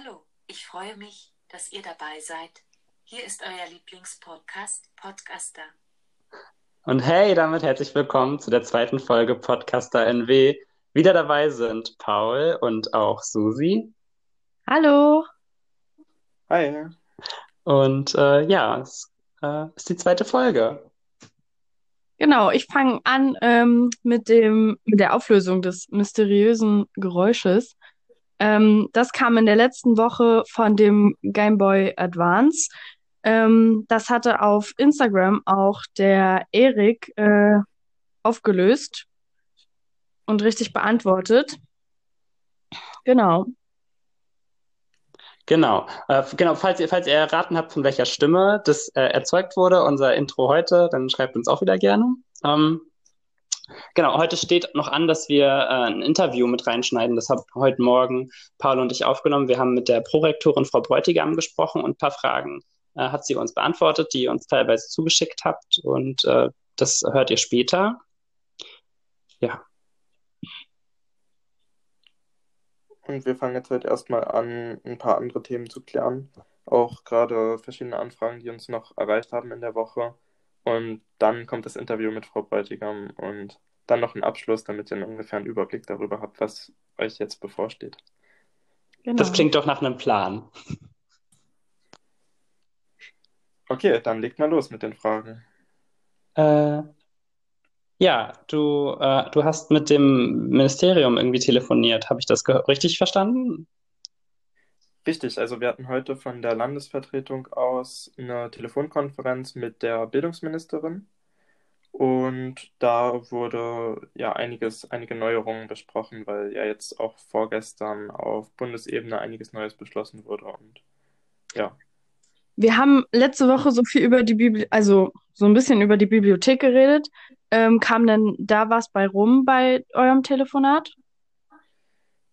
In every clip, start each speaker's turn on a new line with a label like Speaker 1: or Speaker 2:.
Speaker 1: Hallo, ich freue mich, dass ihr dabei seid. Hier ist euer Lieblingspodcast, Podcaster.
Speaker 2: Und hey, damit herzlich willkommen zu der zweiten Folge Podcaster NW. Wieder dabei sind Paul und auch Susi.
Speaker 3: Hallo.
Speaker 4: Hi.
Speaker 2: Und äh, ja, es äh, ist die zweite Folge.
Speaker 3: Genau, ich fange an ähm, mit dem, mit der Auflösung des mysteriösen Geräusches. Ähm, das kam in der letzten Woche von dem Game Boy Advance. Ähm, das hatte auf Instagram auch der Erik äh, aufgelöst und richtig beantwortet. Genau.
Speaker 2: Genau. Äh, genau, falls ihr, falls ihr erraten habt, von welcher Stimme das äh, erzeugt wurde, unser Intro heute, dann schreibt uns auch wieder gerne. Ähm, genau, heute steht noch an, dass wir äh, ein Interview mit reinschneiden. Das hat heute Morgen Paul und ich aufgenommen. Wir haben mit der Prorektorin Frau Bräutigam gesprochen und ein paar Fragen äh, hat sie uns beantwortet, die ihr uns teilweise zugeschickt habt. Und äh, das hört ihr später. Ja.
Speaker 4: Und wir fangen jetzt heute erstmal an, ein paar andere Themen zu klären. Auch gerade verschiedene Anfragen, die uns noch erreicht haben in der Woche. Und dann kommt das Interview mit Frau Bräutigam und dann noch ein Abschluss, damit ihr ungefähr einen Überblick darüber habt, was euch jetzt bevorsteht.
Speaker 2: Genau. Das klingt doch nach einem Plan.
Speaker 4: Okay, dann legt mal los mit den Fragen.
Speaker 2: Äh, ja, du, äh, du hast mit dem Ministerium irgendwie telefoniert. Habe ich das richtig verstanden?
Speaker 4: Richtig, also wir hatten heute von der Landesvertretung aus eine Telefonkonferenz mit der Bildungsministerin und da wurde ja einiges, einige Neuerungen besprochen, weil ja jetzt auch vorgestern auf Bundesebene einiges Neues beschlossen wurde und ja.
Speaker 3: Wir haben letzte Woche so viel über die Bibli also so ein bisschen über die Bibliothek geredet. Ähm, kam denn da was bei rum bei eurem Telefonat?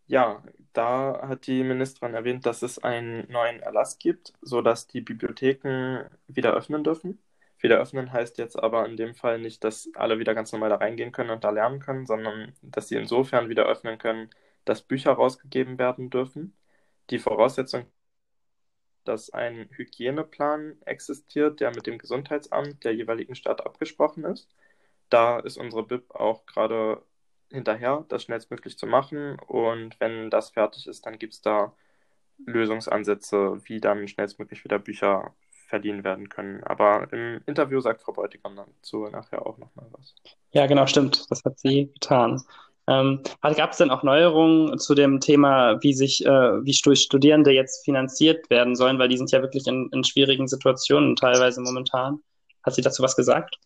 Speaker 4: Ja, da hat die Ministerin erwähnt, dass es einen neuen Erlass gibt, sodass die Bibliotheken wieder öffnen dürfen. Wieder öffnen heißt jetzt aber in dem Fall nicht, dass alle wieder ganz normal da reingehen können und da lernen können, sondern dass sie insofern wieder öffnen können, dass Bücher rausgegeben werden dürfen. Die Voraussetzung, dass ein Hygieneplan existiert, der mit dem Gesundheitsamt der jeweiligen Stadt abgesprochen ist da ist unsere BIP auch gerade hinterher, das schnellstmöglich zu machen. Und wenn das fertig ist, dann gibt es da Lösungsansätze, wie dann schnellstmöglich wieder Bücher verliehen werden können. Aber im Interview sagt Frau Beutigam dazu nachher auch nochmal was.
Speaker 2: Ja, genau, stimmt. Das hat sie getan. Ähm, Gab es denn auch Neuerungen zu dem Thema, wie sich, äh, wie Studierende jetzt finanziert werden sollen, weil die sind ja wirklich in, in schwierigen Situationen teilweise momentan. Hat sie dazu was gesagt?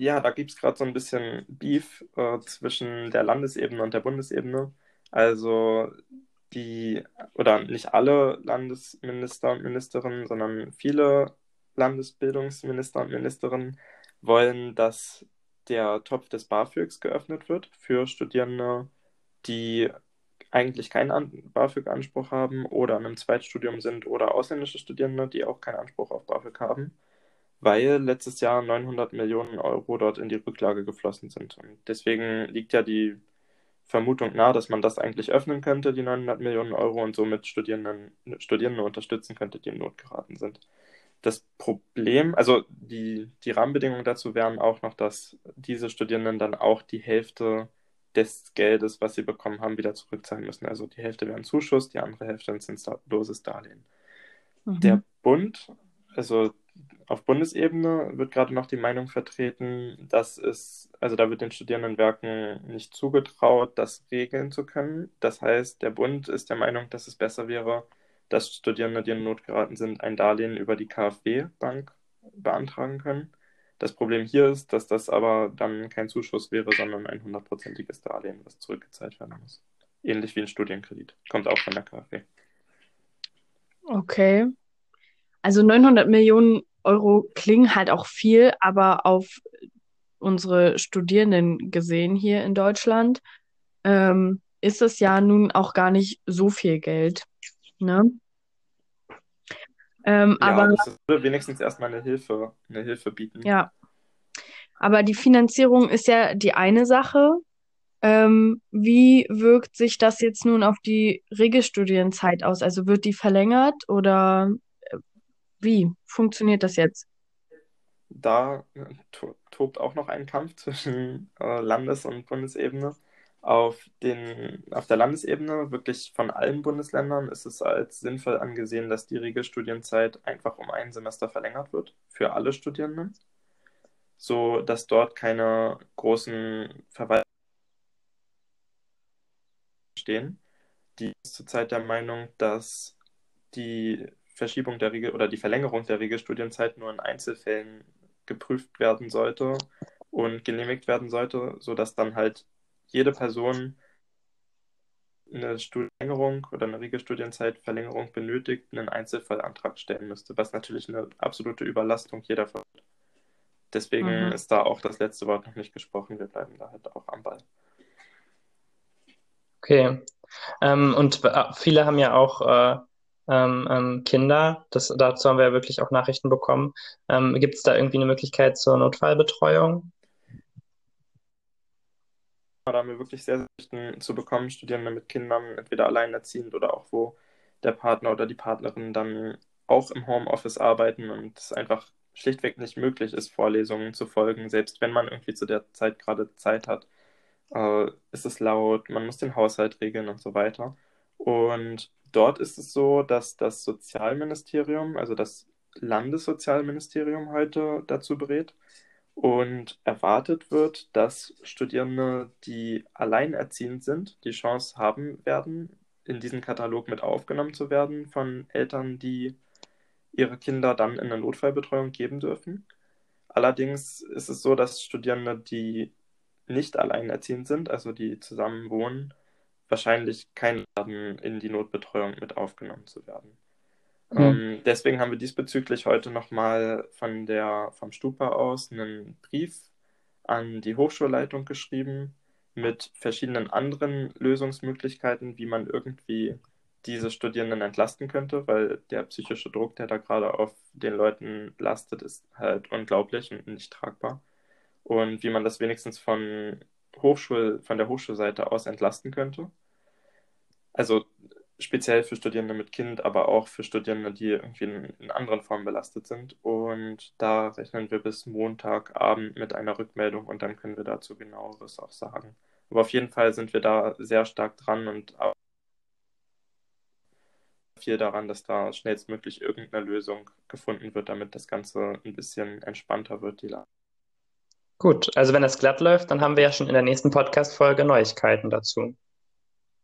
Speaker 4: Ja, da gibt es gerade so ein bisschen Beef äh, zwischen der Landesebene und der Bundesebene. Also die, oder nicht alle Landesminister und Ministerinnen, sondern viele Landesbildungsminister und Ministerinnen wollen, dass der Topf des BAföGs geöffnet wird für Studierende, die eigentlich keinen BAföG-Anspruch haben oder in einem Zweitstudium sind oder ausländische Studierende, die auch keinen Anspruch auf BAföG haben weil letztes Jahr 900 Millionen Euro dort in die Rücklage geflossen sind. Und deswegen liegt ja die Vermutung nahe, dass man das eigentlich öffnen könnte, die 900 Millionen Euro, und somit Studierenden, Studierende unterstützen könnte, die in Not geraten sind. Das Problem, also die, die Rahmenbedingungen dazu wären auch noch, dass diese Studierenden dann auch die Hälfte des Geldes, was sie bekommen haben, wieder zurückzahlen müssen. Also die Hälfte wäre ein Zuschuss, die andere Hälfte ein zinsloses Darlehen. Mhm. Der Bund, also auf Bundesebene wird gerade noch die Meinung vertreten, dass es, also da wird den Studierendenwerken nicht zugetraut, das regeln zu können. Das heißt, der Bund ist der Meinung, dass es besser wäre, dass Studierende, die in Not geraten sind, ein Darlehen über die KfW-Bank beantragen können. Das Problem hier ist, dass das aber dann kein Zuschuss wäre, sondern ein hundertprozentiges Darlehen, was zurückgezahlt werden muss. Ähnlich wie ein Studienkredit. Kommt auch von der KfW.
Speaker 3: Okay. Also 900 Millionen Euro klingen halt auch viel, aber auf unsere Studierenden gesehen hier in Deutschland ähm, ist es ja nun auch gar nicht so viel Geld. Ne?
Speaker 4: Ähm, ja, aber das würde wenigstens erstmal eine Hilfe, eine Hilfe bieten.
Speaker 3: Ja. Aber die Finanzierung ist ja die eine Sache. Ähm, wie wirkt sich das jetzt nun auf die Regelstudienzeit aus? Also wird die verlängert oder wie funktioniert das jetzt?
Speaker 4: Da äh, to tobt auch noch ein Kampf zwischen äh, Landes- und Bundesebene. Auf den, auf der Landesebene, wirklich von allen Bundesländern, ist es als sinnvoll angesehen, dass die Regelstudienzeit einfach um ein Semester verlängert wird für alle Studierenden, so dass dort keine großen Verwaltungen stehen. Die ist zurzeit der Meinung, dass die Verschiebung der Regel oder die Verlängerung der Regelstudienzeit nur in Einzelfällen geprüft werden sollte und genehmigt werden sollte, sodass dann halt jede Person eine Studienverlängerung oder eine Regelstudienzeitverlängerung benötigt, einen Einzelfallantrag stellen müsste, was natürlich eine absolute Überlastung jeder wird. Deswegen mhm. ist da auch das letzte Wort noch nicht gesprochen. Wir bleiben da halt auch am Ball.
Speaker 2: Okay. Ähm, und äh, viele haben ja auch äh, ähm, ähm, Kinder. Das, dazu haben wir ja wirklich auch Nachrichten bekommen. Ähm, Gibt es da irgendwie eine Möglichkeit zur Notfallbetreuung?
Speaker 4: Da haben wir wirklich sehr, sehr zu bekommen, Studierende mit Kindern, entweder alleinerziehend oder auch wo der Partner oder die Partnerin dann auch im Homeoffice arbeiten und es einfach schlichtweg nicht möglich ist, Vorlesungen zu folgen, selbst wenn man irgendwie zu der Zeit gerade Zeit hat äh, ist es laut, man muss den Haushalt regeln und so weiter. Und dort ist es so, dass das Sozialministerium, also das Landessozialministerium heute dazu berät und erwartet wird, dass Studierende, die alleinerziehend sind, die Chance haben werden, in diesen Katalog mit aufgenommen zu werden von Eltern, die ihre Kinder dann in eine Notfallbetreuung geben dürfen. Allerdings ist es so, dass Studierende, die nicht alleinerziehend sind, also die zusammen wohnen, wahrscheinlich kein haben, in die Notbetreuung mit aufgenommen zu werden. Mhm. Ähm, deswegen haben wir diesbezüglich heute nochmal von der, vom Stupa aus einen Brief an die Hochschulleitung geschrieben mit verschiedenen anderen Lösungsmöglichkeiten, wie man irgendwie diese Studierenden entlasten könnte, weil der psychische Druck, der da gerade auf den Leuten lastet, ist halt unglaublich und nicht tragbar und wie man das wenigstens von Hochschul, von der Hochschulseite aus entlasten könnte. Also speziell für Studierende mit Kind, aber auch für Studierende, die irgendwie in, in anderen Formen belastet sind. Und da rechnen wir bis Montagabend mit einer Rückmeldung und dann können wir dazu genaueres auch sagen. Aber auf jeden Fall sind wir da sehr stark dran und viel daran, dass da schnellstmöglich irgendeine Lösung gefunden wird, damit das Ganze ein bisschen entspannter wird, die Lage.
Speaker 2: Gut, also wenn es glatt läuft, dann haben wir ja schon in der nächsten Podcast-Folge Neuigkeiten dazu.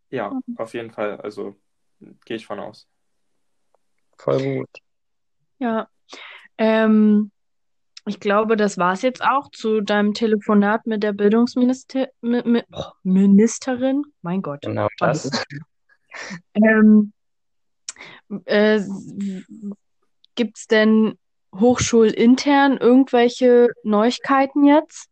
Speaker 4: Ja, auf jeden Fall. Also gehe ich von aus.
Speaker 2: Voll gut.
Speaker 3: Ja. Ähm, ich glaube, das war es jetzt auch zu deinem Telefonat mit der Bildungsministerin. Oh, Ministerin. Mein Gott.
Speaker 2: Genau das.
Speaker 3: Ähm, äh, Gibt es denn hochschulintern irgendwelche Neuigkeiten jetzt?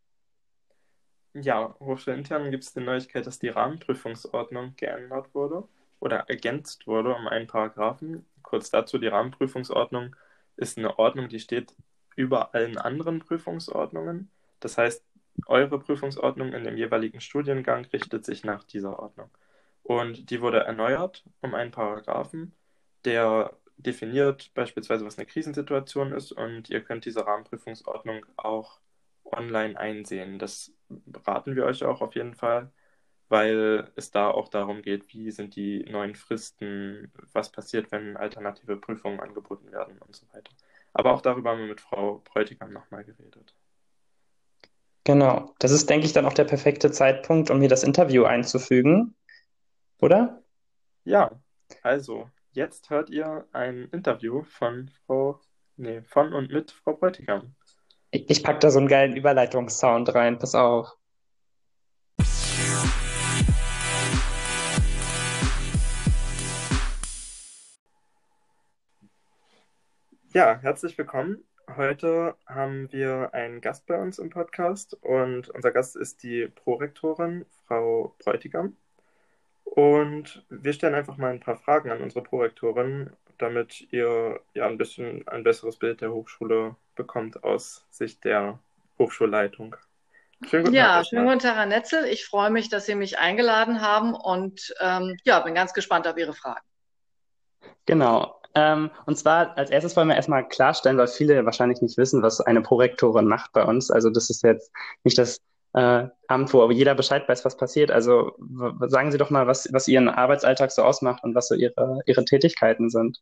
Speaker 4: Ja, hochschulintern gibt es die Neuigkeit, dass die Rahmenprüfungsordnung geändert wurde oder ergänzt wurde um einen Paragraphen. Kurz dazu, die Rahmenprüfungsordnung ist eine Ordnung, die steht über allen anderen Prüfungsordnungen. Das heißt, eure Prüfungsordnung in dem jeweiligen Studiengang richtet sich nach dieser Ordnung. Und die wurde erneuert um einen Paragraphen, der definiert beispielsweise, was eine Krisensituation ist und ihr könnt diese Rahmenprüfungsordnung auch online einsehen. Das raten wir euch auch auf jeden Fall, weil es da auch darum geht, wie sind die neuen Fristen, was passiert, wenn alternative Prüfungen angeboten werden und so weiter. Aber auch darüber haben wir mit Frau Bräutigam nochmal geredet.
Speaker 2: Genau, das ist, denke ich, dann auch der perfekte Zeitpunkt, um hier das Interview einzufügen, oder?
Speaker 4: Ja, also Jetzt hört ihr ein Interview von Frau, nee, von und mit Frau Bräutigam.
Speaker 2: Ich, ich pack da so einen geilen Überleitungssound rein, pass auf.
Speaker 4: Ja, herzlich willkommen. Heute haben wir einen Gast bei uns im Podcast und unser Gast ist die Prorektorin, Frau Bräutigam. Und wir stellen einfach mal ein paar Fragen an unsere Prorektorin, damit ihr ja ein bisschen ein besseres Bild der Hochschule bekommt aus Sicht der Hochschulleitung.
Speaker 5: Schönen guten ja, Tag, schönen guten Tag, Herr Netzel. Ich freue mich, dass Sie mich eingeladen haben und ähm, ja, bin ganz gespannt auf Ihre Fragen.
Speaker 2: Genau. Ähm, und zwar als erstes wollen wir erstmal klarstellen, weil viele wahrscheinlich nicht wissen, was eine Prorektorin macht bei uns. Also das ist jetzt nicht das äh, Amt, wo jeder Bescheid weiß, was passiert. Also sagen Sie doch mal, was, was Ihren Arbeitsalltag so ausmacht und was so Ihre, Ihre Tätigkeiten sind.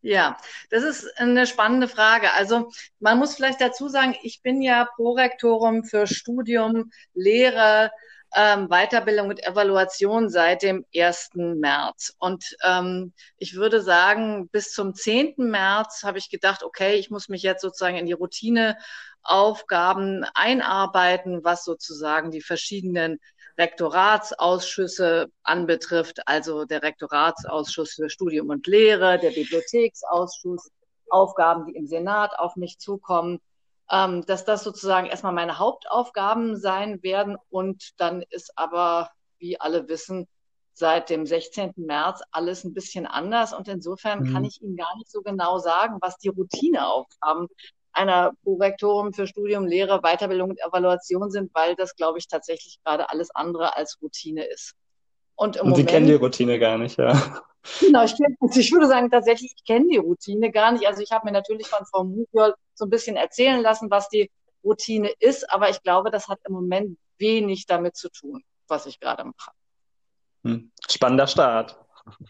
Speaker 5: Ja, das ist eine spannende Frage. Also man muss vielleicht dazu sagen, ich bin ja Prorektorum für Studium, Lehre, ähm, Weiterbildung und Evaluation seit dem 1. März. Und ähm, ich würde sagen, bis zum 10. März habe ich gedacht, okay, ich muss mich jetzt sozusagen in die Routineaufgaben einarbeiten, was sozusagen die verschiedenen Rektoratsausschüsse anbetrifft, also der Rektoratsausschuss für Studium und Lehre, der Bibliotheksausschuss, Aufgaben, die im Senat auf mich zukommen, ähm, dass das sozusagen erstmal meine Hauptaufgaben sein werden. Und dann ist aber, wie alle wissen, seit dem 16. März alles ein bisschen anders. Und insofern mhm. kann ich Ihnen gar nicht so genau sagen, was die Routineaufgaben einer Prorektorin für Studium, Lehre, Weiterbildung und Evaluation sind, weil das, glaube ich, tatsächlich gerade alles andere als Routine ist.
Speaker 2: Und, im und Sie kennen die Routine gar nicht, ja.
Speaker 5: Genau, ich, kenn, ich würde sagen, tatsächlich, ich kenne die Routine gar nicht. Also ich habe mir natürlich von Frau Mugiol so ein bisschen erzählen lassen, was die Routine ist, aber ich glaube, das hat im Moment wenig damit zu tun, was ich gerade mache.
Speaker 2: Hm. Spannender Start.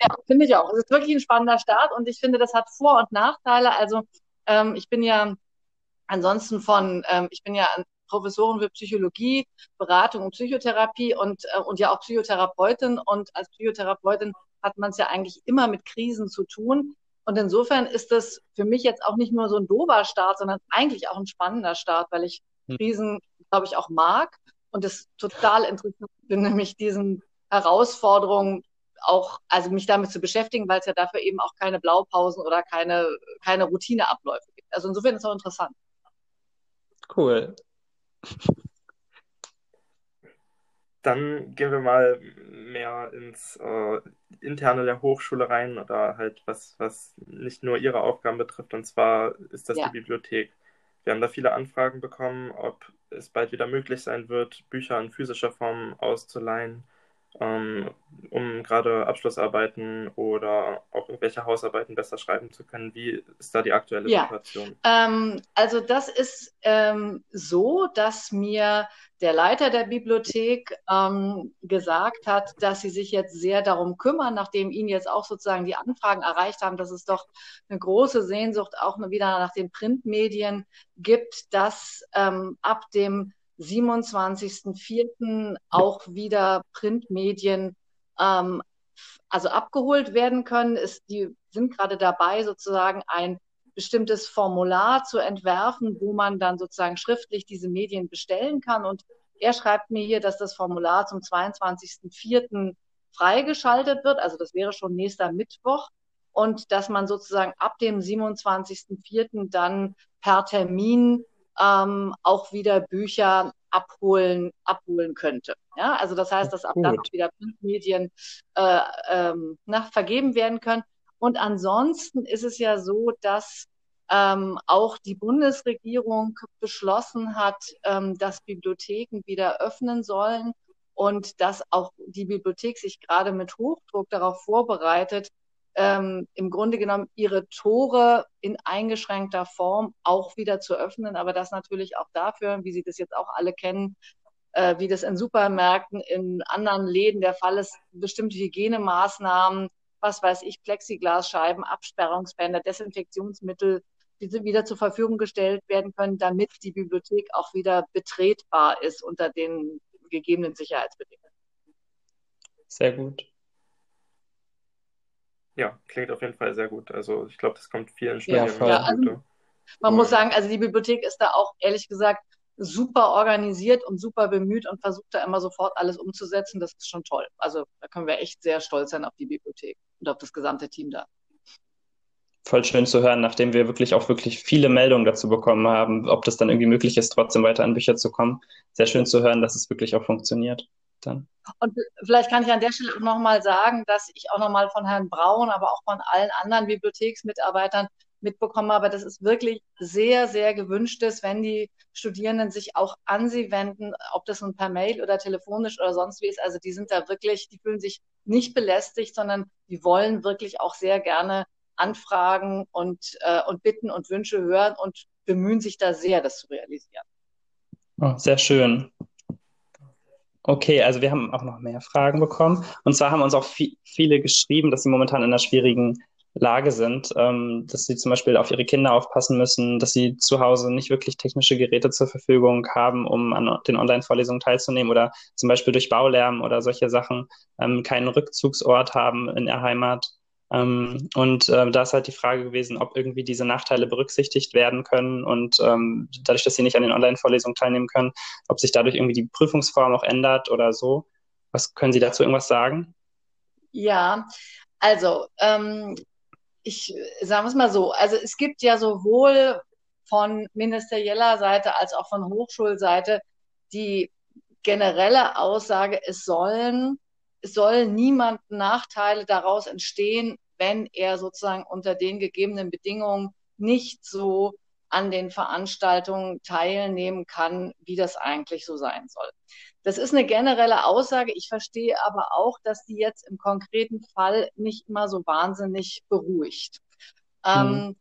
Speaker 5: Ja, finde ich auch. Es ist wirklich ein spannender Start und ich finde, das hat Vor- und Nachteile. Also ähm, ich bin ja ansonsten von, ähm, ich bin ja Professorin für Psychologie, Beratung und Psychotherapie und, äh, und ja auch Psychotherapeutin. Und als Psychotherapeutin hat man es ja eigentlich immer mit Krisen zu tun. Und insofern ist das für mich jetzt auch nicht nur so ein dober Start, sondern eigentlich auch ein spannender Start, weil ich hm. Krisen, glaube ich, auch mag und es total interessant finde, mich diesen Herausforderungen auch, also mich damit zu beschäftigen, weil es ja dafür eben auch keine Blaupausen oder keine, keine Routineabläufe gibt. Also insofern ist es auch interessant.
Speaker 2: Cool.
Speaker 4: Dann gehen wir mal mehr ins äh, Interne der Hochschule rein oder halt was, was nicht nur Ihre Aufgaben betrifft. Und zwar ist das ja. die Bibliothek. Wir haben da viele Anfragen bekommen, ob es bald wieder möglich sein wird, Bücher in physischer Form auszuleihen um gerade Abschlussarbeiten oder auch irgendwelche Hausarbeiten besser schreiben zu können. Wie ist da die aktuelle ja. Situation?
Speaker 5: Ähm, also das ist ähm, so, dass mir der Leiter der Bibliothek ähm, gesagt hat, dass sie sich jetzt sehr darum kümmern, nachdem ihnen jetzt auch sozusagen die Anfragen erreicht haben, dass es doch eine große Sehnsucht auch wieder nach den Printmedien gibt, dass ähm, ab dem 27.04. auch wieder Printmedien ähm, also abgeholt werden können. Ist, die sind gerade dabei, sozusagen ein bestimmtes Formular zu entwerfen, wo man dann sozusagen schriftlich diese Medien bestellen kann. Und er schreibt mir hier, dass das Formular zum 22.04. freigeschaltet wird. Also das wäre schon nächster Mittwoch. Und dass man sozusagen ab dem 27.04. dann per Termin ähm, auch wieder Bücher abholen, abholen könnte. Ja, also das heißt, dass ab dann auch wieder Printmedien äh, ähm, nach, vergeben werden können. Und ansonsten ist es ja so, dass ähm, auch die Bundesregierung beschlossen hat, ähm, dass Bibliotheken wieder öffnen sollen und dass auch die Bibliothek sich gerade mit Hochdruck darauf vorbereitet, ähm, im Grunde genommen ihre Tore in eingeschränkter Form auch wieder zu öffnen, aber das natürlich auch dafür, wie Sie das jetzt auch alle kennen, äh, wie das in Supermärkten, in anderen Läden der Fall ist, bestimmte Hygienemaßnahmen, was weiß ich, Plexiglasscheiben, Absperrungsbänder, Desinfektionsmittel, die wieder zur Verfügung gestellt werden können, damit die Bibliothek auch wieder betretbar ist unter den gegebenen Sicherheitsbedingungen.
Speaker 2: Sehr gut.
Speaker 4: Ja, klingt auf jeden Fall sehr gut. Also ich glaube, das kommt vielen Studien
Speaker 5: ja, ja, also, Man muss sagen, also die Bibliothek ist da auch ehrlich gesagt super organisiert und super bemüht und versucht da immer sofort alles umzusetzen. Das ist schon toll. Also da können wir echt sehr stolz sein auf die Bibliothek und auf das gesamte Team da.
Speaker 2: Voll schön zu hören, nachdem wir wirklich auch wirklich viele Meldungen dazu bekommen haben, ob das dann irgendwie möglich ist, trotzdem weiter an Bücher zu kommen. Sehr schön zu hören, dass es wirklich auch funktioniert dann.
Speaker 5: Und vielleicht kann ich an der Stelle auch nochmal sagen, dass ich auch nochmal von Herrn Braun, aber auch von allen anderen Bibliotheksmitarbeitern mitbekommen habe, dass es wirklich sehr, sehr gewünscht ist, wenn die Studierenden sich auch an sie wenden, ob das nun per Mail oder telefonisch oder sonst wie ist. Also die sind da wirklich, die fühlen sich nicht belästigt, sondern die wollen wirklich auch sehr gerne Anfragen und, äh, und Bitten und Wünsche hören und bemühen sich da sehr, das zu realisieren.
Speaker 2: Oh, sehr schön. Okay, also wir haben auch noch mehr Fragen bekommen. Und zwar haben uns auch viel, viele geschrieben, dass sie momentan in einer schwierigen Lage sind, ähm, dass sie zum Beispiel auf ihre Kinder aufpassen müssen, dass sie zu Hause nicht wirklich technische Geräte zur Verfügung haben, um an den Online-Vorlesungen teilzunehmen oder zum Beispiel durch Baulärm oder solche Sachen ähm, keinen Rückzugsort haben in der Heimat. Ähm, und äh, da ist halt die Frage gewesen, ob irgendwie diese Nachteile berücksichtigt werden können und ähm, dadurch, dass sie nicht an den Online-Vorlesungen teilnehmen können, ob sich dadurch irgendwie die Prüfungsform auch ändert oder so. Was können Sie dazu irgendwas sagen?
Speaker 5: Ja, also ähm, ich sage es mal so, also es gibt ja sowohl von ministerieller Seite als auch von Hochschulseite die generelle Aussage, es sollen, es sollen niemand Nachteile daraus entstehen, wenn er sozusagen unter den gegebenen Bedingungen nicht so an den Veranstaltungen teilnehmen kann, wie das eigentlich so sein soll. Das ist eine generelle Aussage. Ich verstehe aber auch, dass die jetzt im konkreten Fall nicht immer so wahnsinnig beruhigt. Ähm, mhm. Ähm,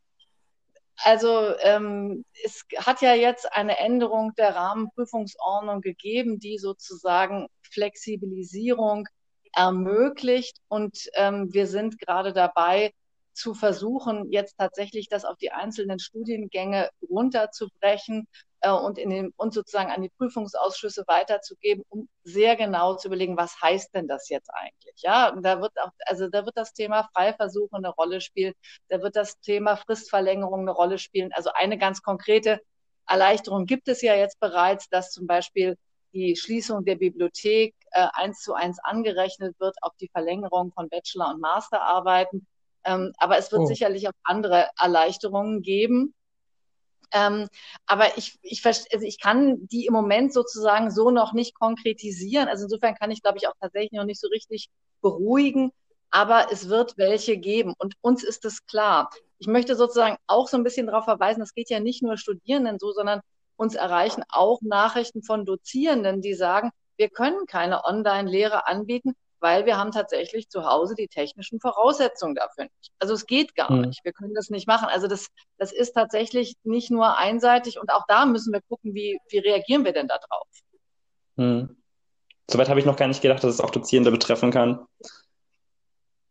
Speaker 5: also ähm, es hat ja jetzt eine Änderung der Rahmenprüfungsordnung gegeben, die sozusagen Flexibilisierung ermöglicht. Und ähm, wir sind gerade dabei, zu versuchen, jetzt tatsächlich das auf die einzelnen Studiengänge runterzubrechen äh, und, in den, und sozusagen an die Prüfungsausschüsse weiterzugeben, um sehr genau zu überlegen, was heißt denn das jetzt eigentlich? Ja, und da wird auch, also da wird das Thema Freiversuche eine Rolle spielen, da wird das Thema Fristverlängerung eine Rolle spielen. Also eine ganz konkrete Erleichterung gibt es ja jetzt bereits, dass zum Beispiel die Schließung der Bibliothek äh, eins zu eins angerechnet wird auf die Verlängerung von Bachelor- und Masterarbeiten. Ähm, aber es wird oh. sicherlich auch andere Erleichterungen geben. Ähm, aber ich, ich, also ich kann die im Moment sozusagen so noch nicht konkretisieren. Also insofern kann ich, glaube ich, auch tatsächlich noch nicht so richtig beruhigen. Aber es wird welche geben. Und uns ist es klar. Ich möchte sozusagen auch so ein bisschen darauf verweisen, es geht ja nicht nur Studierenden so, sondern uns erreichen auch Nachrichten von Dozierenden, die sagen, wir können keine Online-Lehre anbieten, weil wir haben tatsächlich zu Hause die technischen Voraussetzungen dafür nicht. Also es geht gar mhm. nicht. Wir können das nicht machen. Also das, das ist tatsächlich nicht nur einseitig und auch da müssen wir gucken, wie, wie reagieren wir denn da drauf.
Speaker 2: Mhm. Soweit habe ich noch gar nicht gedacht, dass es auch Dozierende betreffen kann.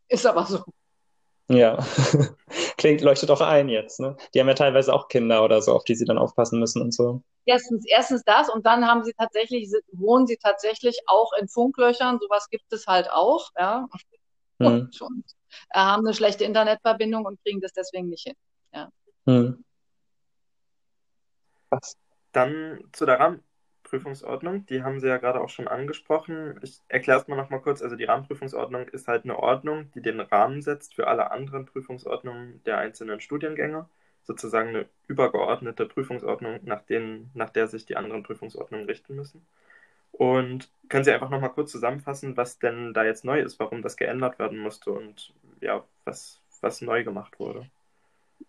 Speaker 5: Ist aber so.
Speaker 2: Ja, klingt, leuchtet auch ein jetzt. Ne? Die haben ja teilweise auch Kinder oder so, auf die sie dann aufpassen müssen und so.
Speaker 5: Erstens, erstens das und dann haben sie tatsächlich, wohnen sie tatsächlich auch in Funklöchern, sowas gibt es halt auch, ja. Hm. Und, und äh, haben eine schlechte Internetverbindung und kriegen das deswegen nicht hin. Ja. Hm.
Speaker 4: Was? Dann zu der Rahmen Rahmenprüfungsordnung, die haben Sie ja gerade auch schon angesprochen. Ich erkläre es mal noch mal kurz. Also die Rahmenprüfungsordnung ist halt eine Ordnung, die den Rahmen setzt für alle anderen Prüfungsordnungen der einzelnen Studiengänge. Sozusagen eine übergeordnete Prüfungsordnung, nach, denen, nach der sich die anderen Prüfungsordnungen richten müssen. Und können Sie einfach noch mal kurz zusammenfassen, was denn da jetzt neu ist, warum das geändert werden musste und ja, was, was neu gemacht wurde?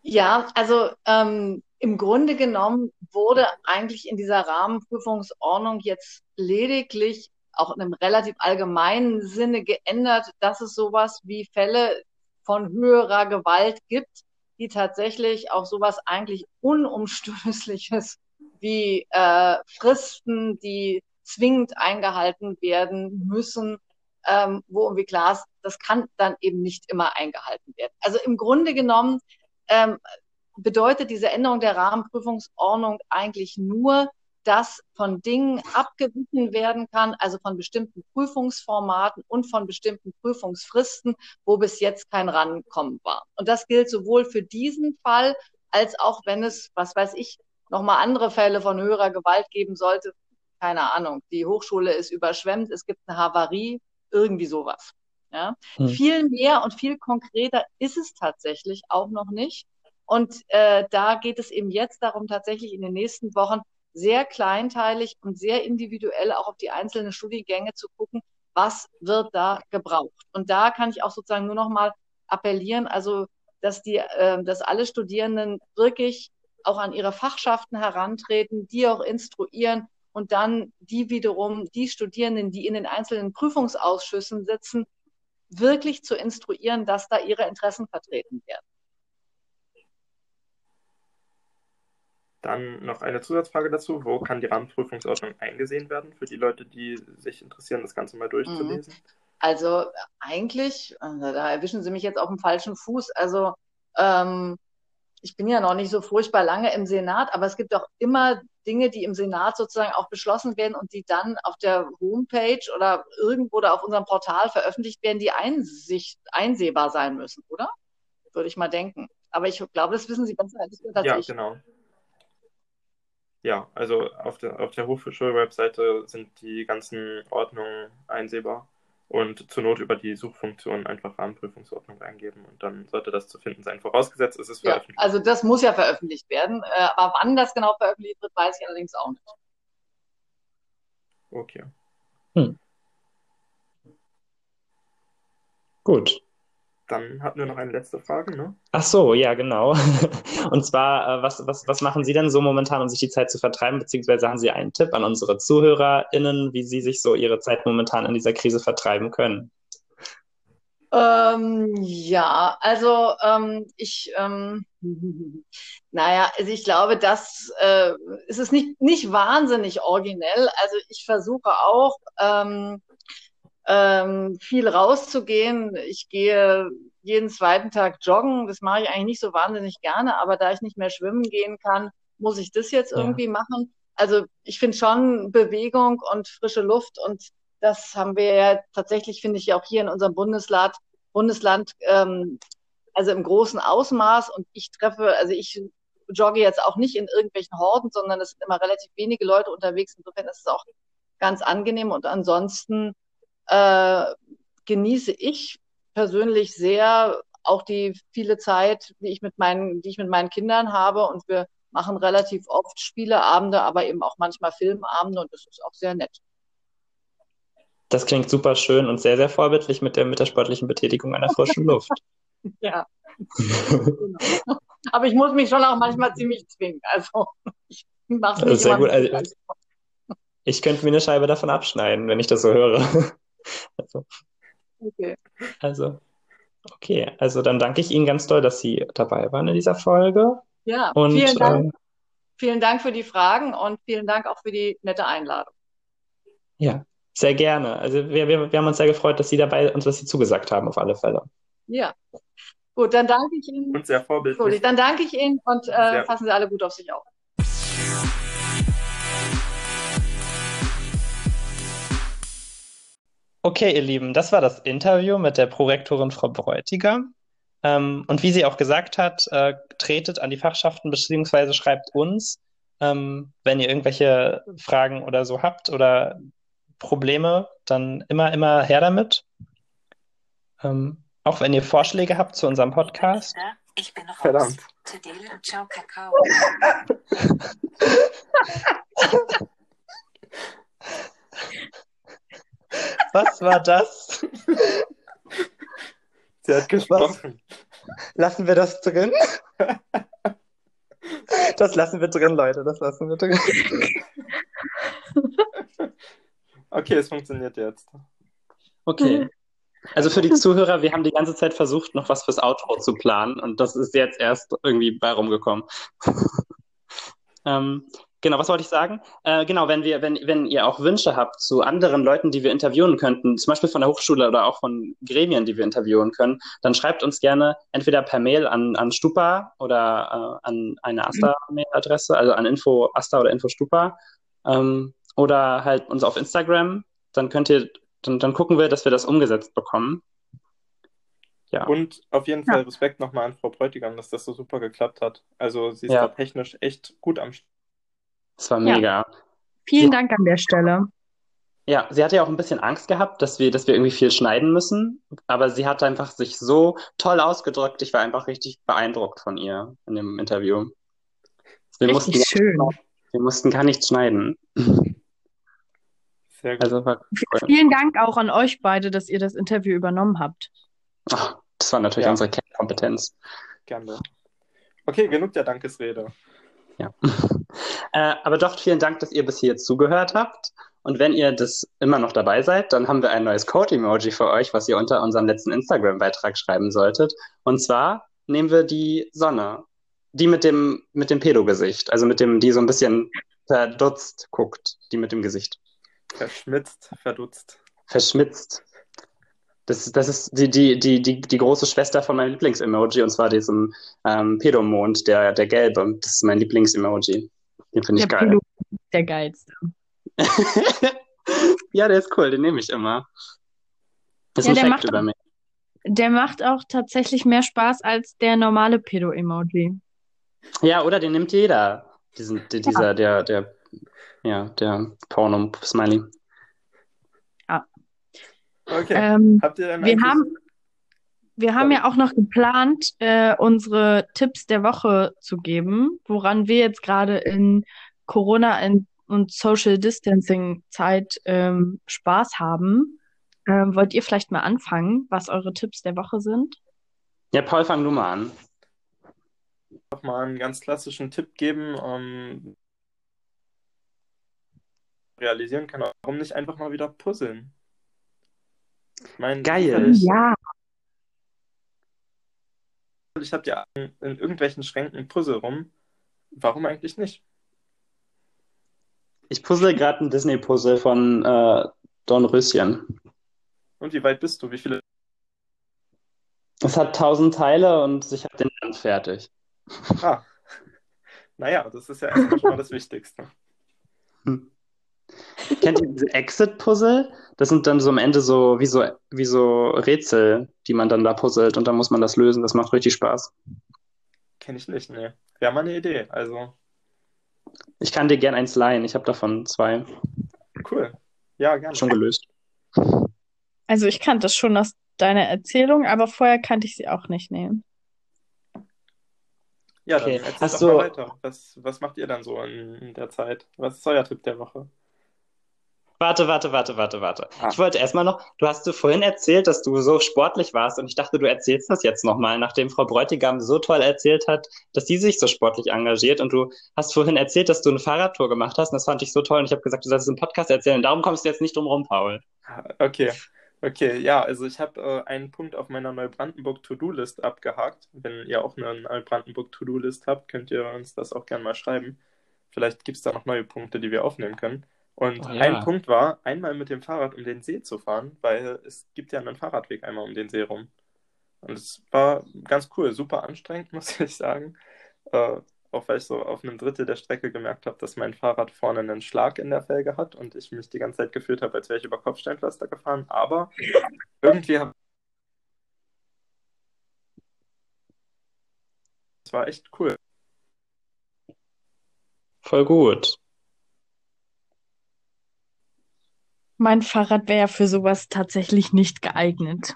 Speaker 5: Ja, also ähm, im Grunde genommen wurde eigentlich in dieser Rahmenprüfungsordnung jetzt lediglich auch in einem relativ allgemeinen Sinne geändert, dass es sowas wie Fälle von höherer Gewalt gibt, die tatsächlich auf sowas eigentlich unumstößliches wie äh, Fristen, die zwingend eingehalten werden müssen, ähm, wo irgendwie klar ist, das kann dann eben nicht immer eingehalten werden. Also im Grunde genommen ähm, bedeutet diese Änderung der Rahmenprüfungsordnung eigentlich nur, dass von Dingen abgewichen werden kann, also von bestimmten Prüfungsformaten und von bestimmten Prüfungsfristen, wo bis jetzt kein Rankommen war. Und das gilt sowohl für diesen Fall, als auch wenn es, was weiß ich, nochmal andere Fälle von höherer Gewalt geben sollte. Keine Ahnung. Die Hochschule ist überschwemmt, es gibt eine Havarie, irgendwie sowas. Ja? Hm. Viel mehr und viel konkreter ist es tatsächlich auch noch nicht. Und äh, da geht es eben jetzt darum, tatsächlich in den nächsten Wochen sehr kleinteilig und sehr individuell auch auf die einzelnen Studiengänge zu gucken, was wird da gebraucht. Und da kann ich auch sozusagen nur noch mal appellieren, also dass die, äh, dass alle Studierenden wirklich auch an ihre Fachschaften herantreten, die auch instruieren und dann die wiederum, die Studierenden, die in den einzelnen Prüfungsausschüssen sitzen, wirklich zu instruieren, dass da ihre Interessen vertreten werden.
Speaker 4: Dann noch eine Zusatzfrage dazu. Wo kann die Rahmenprüfungsordnung eingesehen werden für die Leute, die sich interessieren, das Ganze mal durchzulesen?
Speaker 5: Also eigentlich, also da erwischen Sie mich jetzt auf dem falschen Fuß. Also ähm, ich bin ja noch nicht so furchtbar lange im Senat, aber es gibt auch immer Dinge, die im Senat sozusagen auch beschlossen werden und die dann auf der Homepage oder irgendwo da auf unserem Portal veröffentlicht werden, die einsicht, einsehbar sein müssen, oder? Würde ich mal denken. Aber ich glaube, das wissen Sie besser als
Speaker 4: ich. Ja, genau. Ja, also auf der, auf der Hochschulwebseite sind die ganzen Ordnungen einsehbar und zur Not über die Suchfunktion einfach Rahmenprüfungsordnung eingeben und dann sollte das zu finden sein. Vorausgesetzt ist es
Speaker 5: veröffentlicht. Ja, also das muss ja veröffentlicht werden, äh, aber wann das genau veröffentlicht wird, weiß ich allerdings auch nicht.
Speaker 4: Okay.
Speaker 2: Hm. Gut
Speaker 4: dann hatten wir noch eine letzte Frage, ne?
Speaker 2: Ach so, ja, genau. Und zwar, äh, was, was, was machen Sie denn so momentan, um sich die Zeit zu vertreiben? Beziehungsweise haben Sie einen Tipp an unsere ZuhörerInnen, wie Sie sich so Ihre Zeit momentan in dieser Krise vertreiben können?
Speaker 5: Ähm, ja, also ähm, ich, ähm, naja, also ich glaube, das äh, ist es nicht, nicht wahnsinnig originell. Also ich versuche auch, ähm, ähm, viel rauszugehen. Ich gehe jeden zweiten Tag joggen. Das mache ich eigentlich nicht so wahnsinnig gerne, aber da ich nicht mehr schwimmen gehen kann, muss ich das jetzt ja. irgendwie machen. Also ich finde schon Bewegung und frische Luft und das haben wir ja tatsächlich, finde ich, auch hier in unserem Bundesland, Bundesland ähm, also im großen Ausmaß. Und ich treffe, also ich jogge jetzt auch nicht in irgendwelchen Horden, sondern es sind immer relativ wenige Leute unterwegs. Insofern ist es auch ganz angenehm. Und ansonsten äh, genieße ich persönlich sehr auch die viele Zeit, die ich mit meinen, die ich mit meinen Kindern habe und wir machen relativ oft Spieleabende, aber eben auch manchmal Filmabende und das ist auch sehr nett.
Speaker 2: Das klingt super schön und sehr, sehr vorbildlich mit der, mit der sportlichen Betätigung an der frischen Luft.
Speaker 5: ja. genau. Aber ich muss mich schon auch manchmal ziemlich zwingen. Also ich mache es nicht
Speaker 2: sehr gut. Also, ich könnte mir eine Scheibe davon abschneiden, wenn ich das so höre. Also, okay. Also, okay. Also dann danke ich Ihnen ganz doll, dass Sie dabei waren in dieser Folge.
Speaker 5: Ja, und, vielen Dank. Äh, vielen Dank für die Fragen und vielen Dank auch für die nette Einladung.
Speaker 2: Ja, sehr gerne. Also wir, wir, wir haben uns sehr gefreut, dass Sie dabei und dass Sie zugesagt haben, auf alle Fälle.
Speaker 5: Ja. Gut, dann danke ich Ihnen.
Speaker 4: Und sehr vorbildlich.
Speaker 5: Gut, dann danke ich Ihnen und äh, passen Sie alle gut auf sich auf.
Speaker 2: Okay, ihr Lieben, das war das Interview mit der Prorektorin Frau Bräutiger. Ähm, und wie sie auch gesagt hat, äh, tretet an die Fachschaften beziehungsweise schreibt uns, ähm, wenn ihr irgendwelche Fragen oder so habt oder Probleme, dann immer, immer her damit. Ähm, auch wenn ihr Vorschläge habt zu unserem Podcast.
Speaker 1: Ich bin raus. Verdammt. Ciao, Kakao.
Speaker 2: Was war das?
Speaker 4: Sie hat gesprochen.
Speaker 2: Lassen wir das drin? Das lassen wir drin, Leute. Das lassen wir drin.
Speaker 4: Okay, es funktioniert jetzt.
Speaker 2: Okay. Also für die Zuhörer, wir haben die ganze Zeit versucht, noch was fürs Outro zu planen und das ist jetzt erst irgendwie bei rumgekommen. ähm, Genau, was wollte ich sagen? Äh, genau, wenn wir, wenn, wenn ihr auch Wünsche habt zu anderen Leuten, die wir interviewen könnten, zum Beispiel von der Hochschule oder auch von Gremien, die wir interviewen können, dann schreibt uns gerne entweder per Mail an, an Stupa oder äh, an eine Asta-Mail-Adresse, also an Info Asta oder Info Stupa, ähm, oder halt uns auf Instagram. Dann könnt ihr, dann, dann gucken wir, dass wir das umgesetzt bekommen.
Speaker 4: Ja. Und auf jeden Fall Respekt nochmal an Frau Bräutigam, dass das so super geklappt hat. Also sie ist ja. da technisch echt gut am Start.
Speaker 2: Das war mega. Ja.
Speaker 3: Vielen Dank an der Stelle.
Speaker 2: Ja, sie hatte ja auch ein bisschen Angst gehabt, dass wir, dass wir irgendwie viel schneiden müssen. Aber sie hat einfach sich so toll ausgedrückt. Ich war einfach richtig beeindruckt von ihr in dem Interview.
Speaker 3: Wir richtig mussten, schön.
Speaker 2: Wir mussten gar nichts schneiden.
Speaker 3: Sehr gut. Also cool. Vielen Dank auch an euch beide, dass ihr das Interview übernommen habt.
Speaker 2: Ach, das war natürlich ja. unsere Kernkompetenz.
Speaker 4: gern doch. Okay, genug der Dankesrede.
Speaker 2: Ja. äh, aber doch vielen Dank, dass ihr bis hier zugehört habt. Und wenn ihr das immer noch dabei seid, dann haben wir ein neues Code-Emoji für euch, was ihr unter unserem letzten Instagram-Beitrag schreiben solltet. Und zwar nehmen wir die Sonne. Die mit dem, mit dem Pedo-Gesicht. Also mit dem, die so ein bisschen verdutzt guckt. Die mit dem Gesicht.
Speaker 4: Verschmitzt, verdutzt.
Speaker 2: Verschmitzt. Das, das ist die, die, die, die, die große Schwester von meinem Lieblings-Emoji, und zwar diesem ähm, Pedomond, der, der gelbe. Das ist mein Lieblings-Emoji. Den finde ich
Speaker 3: Der
Speaker 2: geil.
Speaker 3: Pedo ist der geilste.
Speaker 2: ja, der ist cool, den nehme ich immer. Das ist
Speaker 3: Ja,
Speaker 2: ein
Speaker 3: der
Speaker 2: Fact
Speaker 3: macht
Speaker 2: über mich.
Speaker 3: Der macht auch tatsächlich mehr Spaß als der normale Pedo-Emoji.
Speaker 2: Ja, oder den nimmt jeder. Diesen, der, dieser, der, der, ja, der Porno-Smiley.
Speaker 4: Okay.
Speaker 3: Ähm,
Speaker 4: Habt ihr denn
Speaker 3: wir haben, wir haben ja auch noch geplant, äh, unsere Tipps der Woche zu geben, woran wir jetzt gerade in Corona in- und Social Distancing Zeit ähm, Spaß haben. Ähm, wollt ihr vielleicht mal anfangen, was eure Tipps der Woche sind?
Speaker 2: Ja, Paul, fang du mal an.
Speaker 4: noch mal einen ganz klassischen Tipp geben, ähm, realisieren kann, warum nicht einfach mal wieder puzzeln? Ich meine,
Speaker 2: Geil.
Speaker 3: Ja,
Speaker 4: ich habe ja in, in irgendwelchen Schränken Puzzle rum. Warum eigentlich nicht?
Speaker 2: Ich puzzle gerade ein Disney-Puzzle von äh, Dornröschen.
Speaker 4: Und wie weit bist du? Wie viele?
Speaker 2: Es hat tausend Teile und ich habe den dann fertig.
Speaker 4: Ah, naja, das ist ja erstmal schon mal das Wichtigste.
Speaker 2: Kennt ihr diese Exit-Puzzle? Das sind dann so am Ende so wie so wie so Rätsel, die man dann da puzzelt und dann muss man das lösen. Das macht richtig Spaß.
Speaker 4: Kenne ich nicht, nee. Wäre mal eine Idee. Also,
Speaker 2: Ich kann dir gern eins leihen. Ich habe davon zwei
Speaker 4: cool. Ja, gerne.
Speaker 2: schon gelöst.
Speaker 3: also ich kannte es schon aus deiner Erzählung, aber vorher kannte ich sie auch nicht nehmen.
Speaker 4: Ja, dann
Speaker 2: Okay.
Speaker 4: erzähl
Speaker 2: Hast
Speaker 4: doch mal weiter. Was, was macht ihr dann so in, in der Zeit? Was ist euer Tipp der Woche?
Speaker 2: Warte, warte, warte, warte, warte.
Speaker 4: Ah.
Speaker 2: Ich wollte erstmal noch, du hast du vorhin erzählt, dass du so sportlich warst und ich dachte, du erzählst das jetzt nochmal, nachdem Frau Bräutigam so toll erzählt hat, dass sie sich so sportlich engagiert und du hast vorhin erzählt, dass du eine Fahrradtour gemacht hast und das fand ich so toll und ich habe gesagt, du sollst es im Podcast erzählen. Darum kommst du jetzt nicht drum rum, Paul.
Speaker 4: Okay, okay, ja, also ich habe äh, einen Punkt auf meiner Neubrandenburg-To-Do-List abgehakt. Wenn ihr auch eine Neubrandenburg-To-Do-List habt, könnt ihr uns das auch gerne mal schreiben. Vielleicht gibt es da noch neue Punkte, die wir aufnehmen können. Und
Speaker 2: Oh ja.
Speaker 4: ein Punkt war, einmal mit dem Fahrrad um den See zu fahren, weil es gibt ja einen Fahrradweg einmal um den See rum. Und es war ganz cool, super anstrengend, muss ich sagen. Äh, auch weil ich so auf einem Drittel der Strecke gemerkt habe, dass mein Fahrrad vorne einen Schlag in der Felge hat und ich mich die ganze Zeit gefühlt habe, als wäre ich über Kopfsteinpflaster gefahren. Aber irgendwie habe es war echt cool.
Speaker 2: Voll gut.
Speaker 3: Mein Fahrrad wäre ja für sowas tatsächlich nicht geeignet.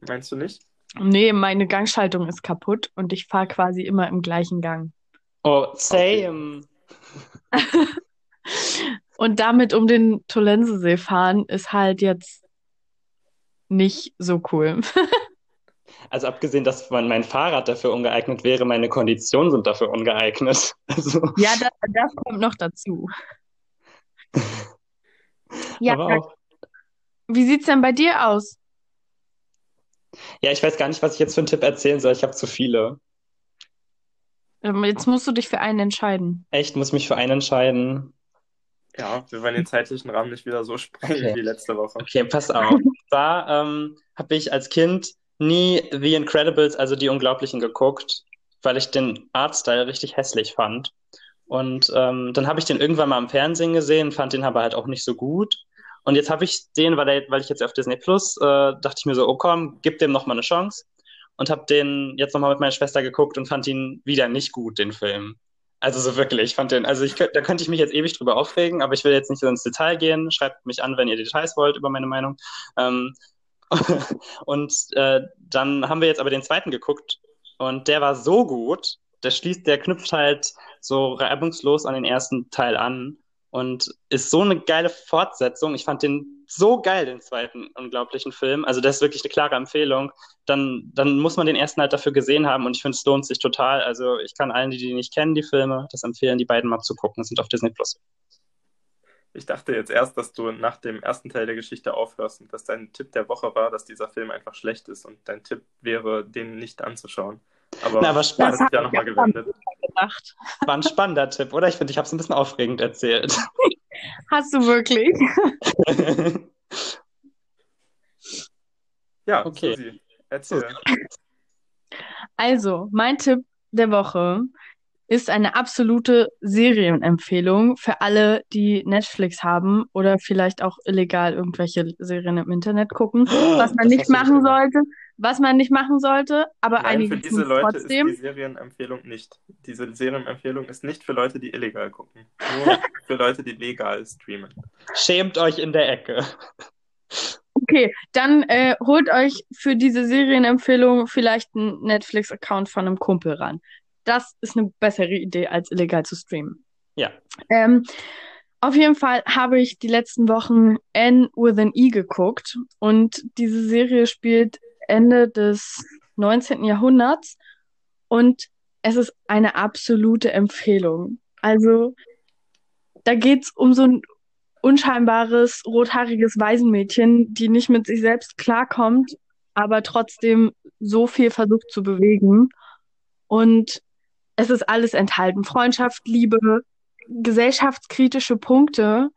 Speaker 4: Meinst du nicht?
Speaker 3: Nee, meine Gangschaltung ist kaputt und ich fahre quasi immer im gleichen Gang.
Speaker 2: Oh, same.
Speaker 3: Und damit um den Tolensesee fahren ist halt jetzt nicht so cool.
Speaker 2: Also abgesehen, dass mein, mein Fahrrad dafür ungeeignet wäre, meine Konditionen sind dafür ungeeignet. Also,
Speaker 3: Ja, das, das kommt noch dazu. Ja,
Speaker 2: aber auch.
Speaker 3: wie sieht's denn bei dir aus?
Speaker 2: Ja, ich weiß gar nicht, was ich jetzt für einen Tipp erzählen soll. Ich habe zu viele.
Speaker 3: Ähm, Jetzt musst du dich für einen entscheiden.
Speaker 2: Echt, muss mich für einen entscheiden.
Speaker 4: Ja, wir wollen den zeitlichen Rahmen nicht wieder so sprengen
Speaker 2: Okay.
Speaker 4: wie letzte Woche.
Speaker 2: Okay, pass auf. Da ähm, habe ich als Kind nie The Incredibles, also die Unglaublichen, geguckt, weil ich den Artstyle richtig hässlich fand. Und ähm, dann habe ich den irgendwann mal im Fernsehen gesehen, fand den aber halt auch nicht so gut. Und jetzt habe ich den, weil, er, weil ich jetzt auf Disney Plus, äh, dachte ich mir so, oh komm, gib dem noch mal eine Chance. Und habe den jetzt noch mal mit meiner Schwester geguckt und fand ihn wieder nicht gut, den Film. Also so wirklich, ich fand den, also ich, da könnte ich mich jetzt ewig drüber aufregen, aber ich will jetzt nicht so ins Detail gehen. Schreibt mich an, wenn ihr Details wollt über meine Meinung. Ähm, und äh, dann haben wir jetzt aber den zweiten geguckt und der war so gut, der schließt, der knüpft halt so reibungslos an den ersten Teil an und ist so eine geile Fortsetzung. Ich fand den so geil, den zweiten unglaublichen Film. Also das ist wirklich eine klare Empfehlung. Dann, dann muss man den ersten halt dafür gesehen haben und ich finde, es lohnt sich total. Also ich kann allen, die die nicht kennen, die Filme, das empfehlen, die beiden mal zu gucken. sind auf Disney Plus.
Speaker 4: Ich dachte jetzt erst, dass du nach dem ersten Teil der Geschichte aufhörst und dass dein Tipp der Woche war, dass dieser Film einfach schlecht ist und dein Tipp wäre, den nicht anzuschauen. Aber
Speaker 2: Na, war spannend.
Speaker 4: das ist ja nochmal gewendet.
Speaker 3: Gedacht.
Speaker 2: War ein spannender Tipp, oder? Ich finde, ich habe es ein bisschen aufregend erzählt.
Speaker 3: Hast du wirklich?
Speaker 4: Ja,
Speaker 2: Okay.
Speaker 4: Susi, erzähl.
Speaker 3: Also, mein Tipp der Woche ist eine absolute Serienempfehlung für alle, die Netflix haben oder vielleicht auch illegal irgendwelche Serien im Internet gucken, was man
Speaker 2: Das
Speaker 3: nicht machen
Speaker 2: gemacht.
Speaker 3: sollte, was man nicht machen sollte, aber
Speaker 4: Nein,
Speaker 3: einige
Speaker 4: für diese Leute
Speaker 3: trotzdem.
Speaker 4: ist die Serienempfehlung nicht. Diese Serienempfehlung ist nicht für Leute, die illegal gucken. Nur für Leute, die legal streamen.
Speaker 2: Schämt euch in der Ecke.
Speaker 3: Okay, dann äh, holt euch für diese Serienempfehlung vielleicht einen Netflix-Account von einem Kumpel ran. Das ist eine bessere Idee, als illegal zu streamen.
Speaker 2: Ja.
Speaker 3: Ähm, auf jeden Fall habe ich die letzten Wochen N with an E geguckt und diese Serie spielt Ende des 19. Jahrhunderts und es ist eine absolute Empfehlung. Also da geht's um so ein unscheinbares, rothaariges Waisenmädchen, die nicht mit sich selbst klarkommt, aber trotzdem so viel versucht zu bewegen. Und es ist alles enthalten. Freundschaft, Liebe, gesellschaftskritische Punkte.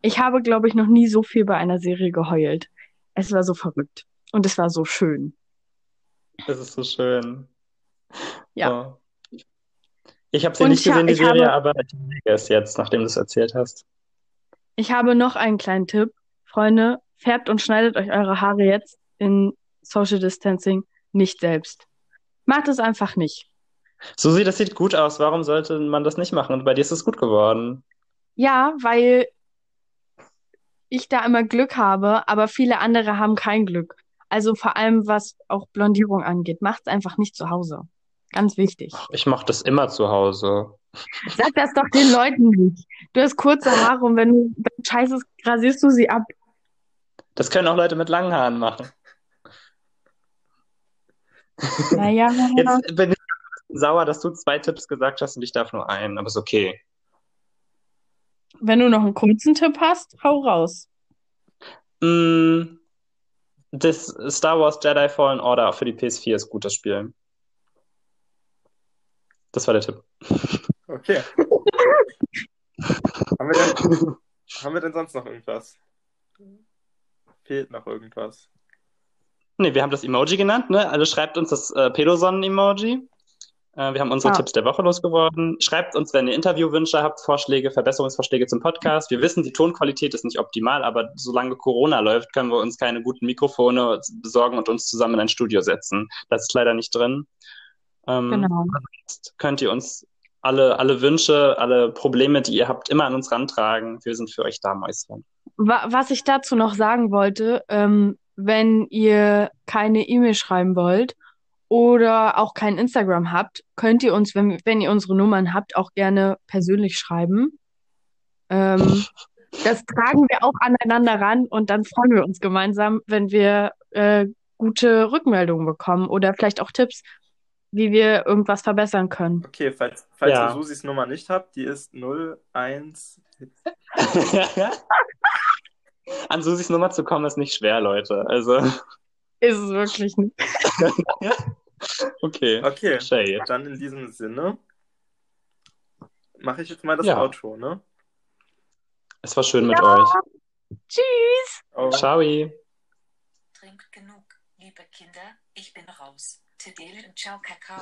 Speaker 3: Ich habe, glaube ich, noch nie so viel bei einer Serie geheult. Es war so verrückt. Und es war so schön.
Speaker 2: Das ist so schön.
Speaker 3: Ja.
Speaker 2: Oh. Ich habe sie
Speaker 3: Und
Speaker 2: nicht gesehen, die Serie,
Speaker 3: habe-
Speaker 2: aber ich sehe es jetzt, nachdem du es erzählt hast.
Speaker 3: Ich habe noch einen kleinen Tipp. Freunde, färbt und schneidet euch eure Haare jetzt in Social Distancing nicht selbst. Macht es einfach nicht.
Speaker 2: Susi, das sieht gut aus. Warum sollte man das nicht machen? Und bei dir ist es gut geworden.
Speaker 3: Ja, weil ich da immer Glück habe, aber viele andere haben kein Glück. Also vor allem, was auch Blondierung angeht, macht's einfach nicht zu Hause. Ganz wichtig.
Speaker 2: Ich mache das immer zu Hause.
Speaker 3: Sag das doch den Leuten nicht. Du hast kurze Haare und wenn du scheiße rasierst du sie ab.
Speaker 2: Das können auch Leute mit langen Haaren machen.
Speaker 3: Naja,
Speaker 2: Jetzt bin ich sauer, dass du zwei Tipps gesagt hast und ich darf nur einen, aber ist okay.
Speaker 3: Wenn du noch einen kurzen Tipp hast, hau raus.
Speaker 2: Mm, das Star Wars Jedi Fallen Order für die PS4 ist gut, das Spiel. Das war der Tipp.
Speaker 4: Okay. haben, wir denn, haben wir denn sonst noch irgendwas? Fehlt noch irgendwas?
Speaker 2: Nee, wir haben das Emoji genannt, ne? Also schreibt uns das äh, Pedosonnen-Emoji. Äh, wir haben unsere
Speaker 3: Ah.
Speaker 2: Tipps der Woche losgeworden. Schreibt uns, wenn ihr Interviewwünsche habt, Vorschläge, Verbesserungsvorschläge zum Podcast. Wir wissen, die Tonqualität ist nicht optimal, aber solange Corona läuft, können wir uns keine guten Mikrofone besorgen und uns zusammen in ein Studio setzen. Das ist leider nicht drin. Ähm,
Speaker 3: Genau.
Speaker 2: Jetzt könnt ihr uns alle, alle Wünsche, alle Probleme, die ihr habt, immer an uns rantragen. Wir sind für euch da, Mäuschen.
Speaker 3: Wa was ich dazu noch sagen wollte, ähm, wenn ihr keine E-Mail schreiben wollt oder auch kein Instagram habt, könnt ihr uns, wenn, wenn ihr unsere Nummern habt, auch gerne persönlich schreiben. Ähm, das tragen wir auch aneinander ran und dann freuen wir uns gemeinsam, wenn wir äh, gute Rückmeldungen bekommen oder vielleicht auch Tipps, wie wir irgendwas verbessern können.
Speaker 4: Okay, falls, falls
Speaker 2: Ja.
Speaker 4: ihr Susis Nummer nicht habt, die ist 01.
Speaker 2: An Susis Nummer zu kommen ist nicht schwer, Leute. Also,
Speaker 3: Ist es wirklich nicht.
Speaker 2: okay.
Speaker 4: Okay,
Speaker 2: Shay.
Speaker 4: dann in diesem Sinne mache ich jetzt mal das
Speaker 2: Ja.
Speaker 4: Outro, ne?
Speaker 2: Es war schön mit euch.
Speaker 3: Tschüss!
Speaker 4: Oh.
Speaker 2: Ciao.
Speaker 1: Trinkt genug, liebe Kinder, ich bin raus. Tedele und ciao Kakao.